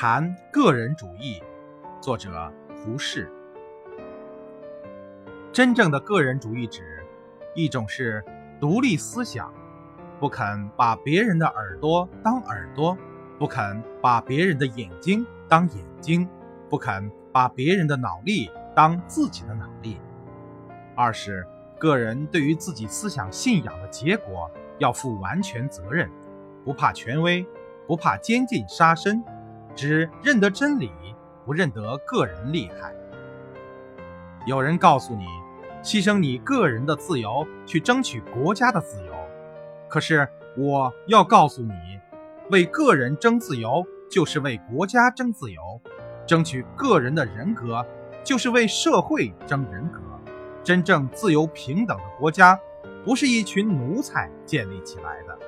谈个人主义，作者胡适。真正的个人主义指一种是独立思想，不肯把别人的耳朵当耳朵，不肯把别人的眼睛当眼睛，不肯把别人的脑力当自己的脑力；二是个人对于自己思想信仰的结果要负完全责任，不怕权威，不怕监禁杀身。只认得真理，不认得个人厉害。有人告诉你，牺牲你个人的自由去争取国家的自由，可是我要告诉你，为个人争自由就是为国家争自由，争取个人的人格就是为社会争人格。真正自由平等的国家，不是一群奴才建立起来的。